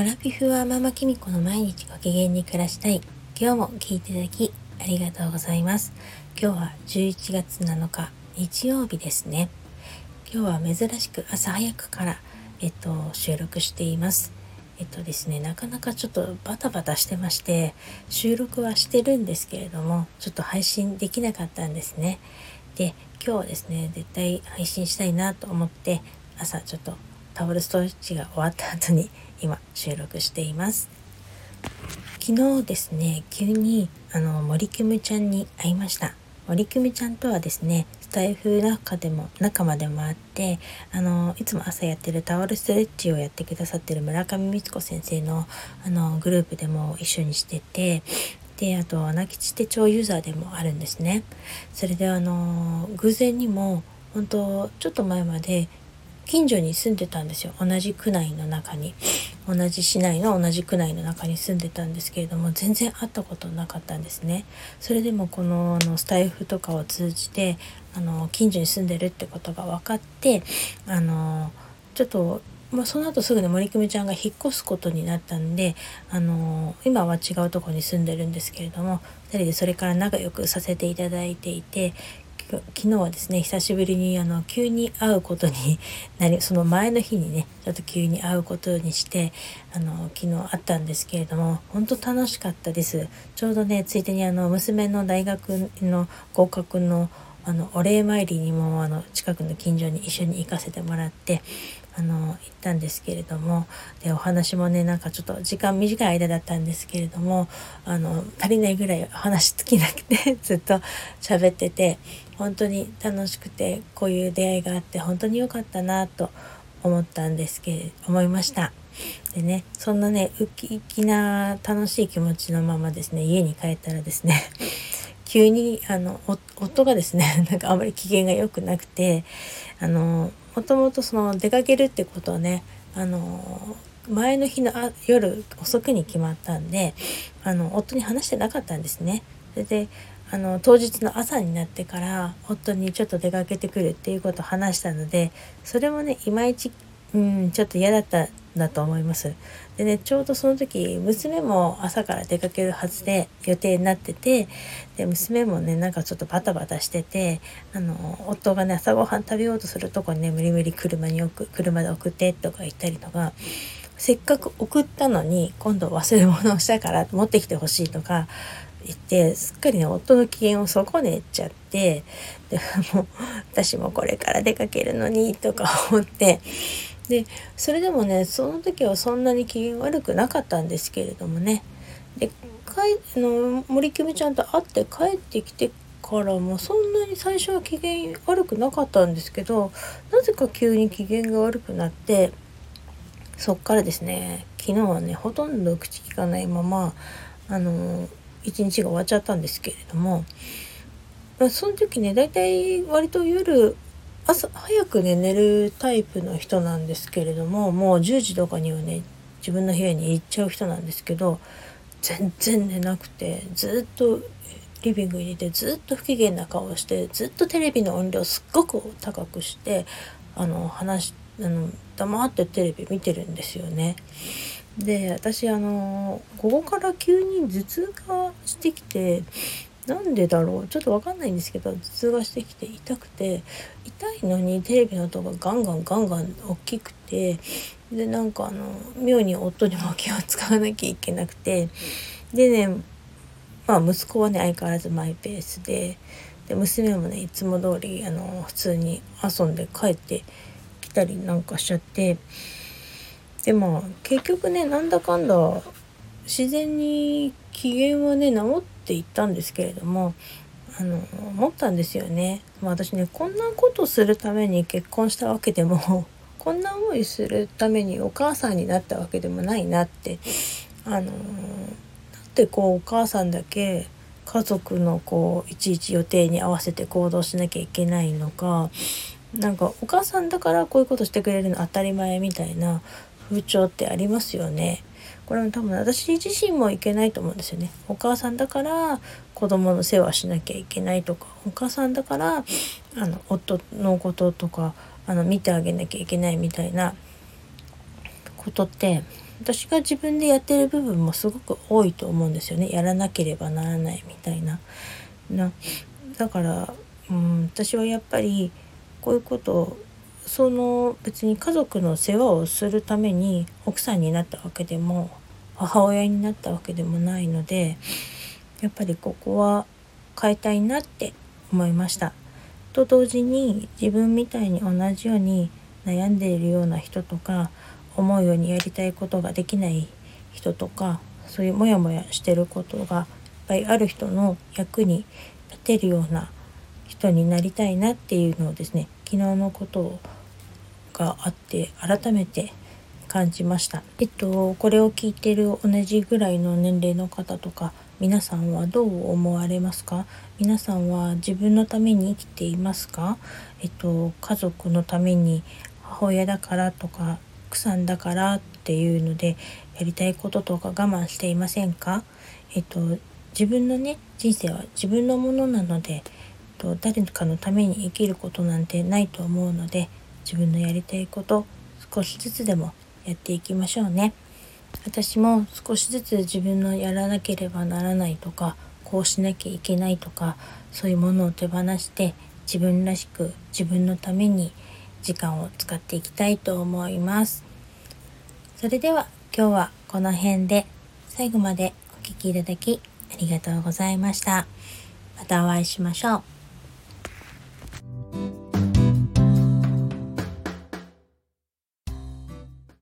アラフィフはママキミコの毎日ご機嫌に暮らしたい。今日も聞いていただきありがとうございます。今日は11月7日日曜日ですね。今日は珍しく朝早くからえっと収録しています。えっとですね、なかなかちょっとバタバタしてまして、収録はしてるんですけれども、ちょっと配信できなかったんですね。で、今日はですね、絶対配信したいなと思って、朝ちょっとタオルストレッチが終わった後に今収録しています。昨日ですね急にあの森キムちゃんに会いました。森キムちゃんとはですねスタイフ中でも仲間でもあってあのいつも朝やってるタオルストレッチをやってくださってる村上光子先生のあのグループでも一緒にしててであと穴吉手帳ユーザーでもあるんですね。それであの偶然にも本当ちょっと前まで近所に住んでたんですよ。同じ区内の中に。同じ市内の同じ区内の中に住んでたんですけれども全然会ったことなかったんですね。それでもこのあのスタイフとかを通じてあの近所に住んでるってことが分かってあのちょっとまあ、その後すぐに森久美ちゃんが引っ越すことになったんで、あの今は違うとこに住んでるんですけれども2人でそれから仲良くさせていただいていて昨日はですね久しぶりにあの急に会うことに なりその前の日にねちょっと急に会うことにしてあの昨日会ったんですけれども本当楽しかったです。ちょうどねついでにあの娘の大学の合格のあのお礼参りにもあの近くの近所に一緒に行かせてもらってあの行ったんですけれどもでお話もねなんかちょっと時間短い間だったんですけれどもあの足りないぐらい話尽きなくて ずっと喋ってて本当に楽しくてこういう出会いがあって本当に良かったなと思ったんですけれ思いました。でねそんなねウキウキな楽しい気持ちのままですね家に帰ったらですね 急にあの夫がですねなんかあまり機嫌が良くなくてあのもともとその出かけるってことをねあの前の日の夜遅くに決まったんであの夫に話してなかったんですね。それであの当日の朝になってから夫にちょっと出かけてくるっていうことを話したのでそれもねいまいち、うん、ちょっと嫌だっただと思います。でねちょうどその時娘も朝から出かけるはずで予定になっててで娘もねなんかちょっとバタバタしててあの夫がね朝ごはん食べようとするとこにね無理無理車に置く車で送ってとか言ったりとか。せっかく送ったのに今度忘れ物をしたから持ってきてほしいとか言ってすっかりね夫の機嫌を損ねちゃってでも私もこれから出かけるのにとか思ってでそれでもねその時はそんなに機嫌悪くなかったんですけれどもね。でかいの森キムちゃんと会って帰ってきてからもそんなに最初は機嫌悪くなかったんですけどなぜか急に機嫌が悪くなってそっからですね昨日はねほとんど口聞かないままあの一日が終わっちゃったんですけれどもまその時ね大体割と夜朝早くね寝るタイプの人なんですけれどももう10時とかにはね自分の部屋に行っちゃう人なんですけど全然寝なくてずっとリビングにいてずっと不機嫌な顔をしてずっとテレビの音量すっごく高くしてあの話あの黙ってテレビ見てるんですよね。で私あのここから急に頭痛がしてきてなんでだろう？ちょっと分かんないんですけど頭痛がしてきて痛くて痛いのにテレビの音がガンガンガンガン大きくてでなんかあの妙に夫にも気を使わなきゃいけなくてでねまあ息子はね相変わらずマイペースでで娘もねいつも通りあり普通に遊んで帰ってきたりなんかしちゃってでも結局ねなんだかんだ自然に機嫌はね治っていったんですけれどもあの思ったんですよね、まあ、私ねこんなことするために結婚したわけでも こんな思いするためにお母さんになったわけでもないなってあのだってこうお母さんだけ家族のこういちいち予定に合わせて行動しなきゃいけないのかなんかお母さんだからこういうことしてくれるの当たり前みたいな風潮ってありますよね。これも多分私自身もいけないと思うんですよね。お母さんだから子供の世話しなきゃいけないとかお母さんだからあの夫のこととかあの見てあげなきゃいけないみたいなことって私が自分でやってる部分もすごく多いと思うんですよねやらなければならないみたいな。なだから、うん、私はやっぱりこういうことをその別に家族の世話をするために奥さんになったわけでも母親になったわけでもないのでやっぱりここは変えたいなって思いました。と同時に自分みたいに同じように悩んでいるような人とか思うようにやりたいことができない人とかそういうモヤモヤしてることがいっぱいある人の役に立てるような人になりたいなっていうのをですね昨日のことがあって改めて感じました。えっとこれを聞いてる同じぐらいの年齢の方とか皆さんはどう思われますか？皆さんは自分のために生きていますか？えっと家族のために母親だからとか奥さんだからっていうのでやりたいこととか我慢していませんか？えっと自分のね人生は自分のものなので、えっと、誰かのために生きることなんてないと思うので自分のやりたいこと少しずつでもやっていきましょうね。私も少しずつ自分のやらなければならないとかこうしなきゃいけないとかそういうものを手放して自分らしく自分のために時間を使っていきたいと思います。それでは今日はこの辺で最後までお聴きいただきありがとうございました。またお会いしましょう。